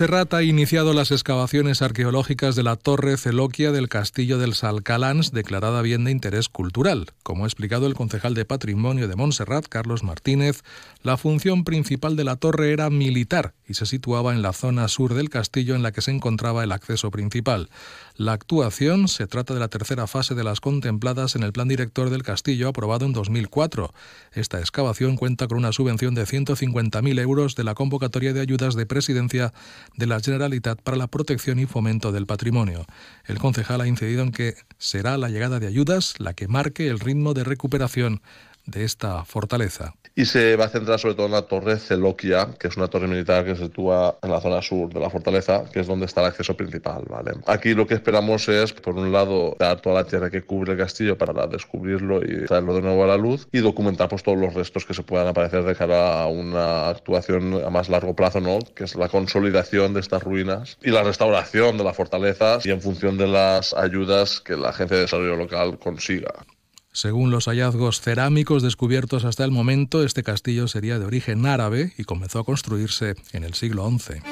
Serrat ha iniciado las excavaciones arqueológicas de la Torre Celoquia del Castillo del Salcalans, declarada bien de interés cultural. Como ha explicado el concejal de Patrimonio de Montserrat, Carlos Martínez, la función principal de la torre era militar y se situaba en la zona sur del castillo en la que se encontraba el acceso principal. La actuación se trata de la tercera fase de las contempladas en el Plan Director del Castillo aprobado en 2004. Esta excavación cuenta con una subvención de 150.000 euros de la convocatoria de ayudas de presidencia de la Generalitat para la protección y fomento del patrimonio. El concejal ha incidido en que será la llegada de ayudas la que marque el ritmo de recuperación de esta fortaleza y se va a centrar sobre todo en la torre Celoquia, que es una torre militar que se sitúa en la zona sur de la fortaleza, que es donde está el acceso principal. ¿vale? Aquí lo que esperamos es, por un lado, dar toda la tierra que cubre el castillo para descubrirlo y traerlo de nuevo a la luz y documentar pues, todos los restos que se puedan aparecer de cara a una actuación a más largo plazo, ¿no? que es la consolidación de estas ruinas y la restauración de la fortaleza y en función de las ayudas que la Agencia de Desarrollo Local consiga. Según los hallazgos cerámicos descubiertos hasta el momento, este castillo sería de origen árabe y comenzó a construirse en el siglo XI.